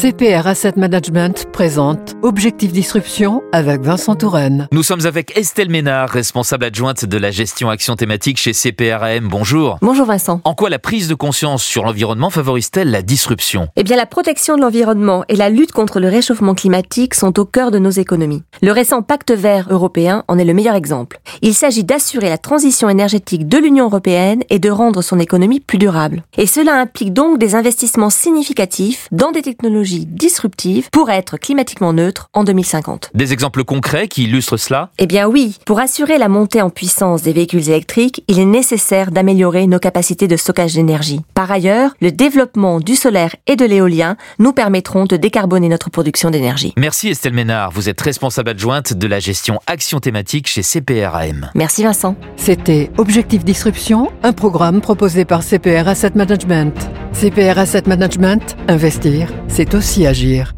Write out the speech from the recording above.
CPR Asset Management présente Objectif Disruption avec Vincent Touraine. Nous sommes avec Estelle Ménard, responsable adjointe de la gestion action thématique chez CPRAM. Bonjour. Bonjour Vincent. En quoi la prise de conscience sur l'environnement favorise-t-elle la disruption? Eh bien, la protection de l'environnement et la lutte contre le réchauffement climatique sont au cœur de nos économies. Le récent pacte vert européen en est le meilleur exemple. Il s'agit d'assurer la transition énergétique de l'Union européenne et de rendre son économie plus durable. Et cela implique donc des investissements significatifs dans des technologies disruptives pour être climatiquement neutre en 2050. Des exemples concrets qui illustrent cela? Eh bien oui, pour assurer la montée en puissance des véhicules électriques, il est nécessaire d'améliorer nos capacités de stockage d'énergie. Par ailleurs, le développement du solaire et de l'éolien nous permettront de décarboner notre production d'énergie. Merci Estelle Ménard, vous êtes responsable adjointe de la gestion action thématique chez CPRAM. Merci Vincent. C'était Objectif Disruption, un programme proposé par CPR Asset Management. CPR Asset Management, investir, c'est aussi agir.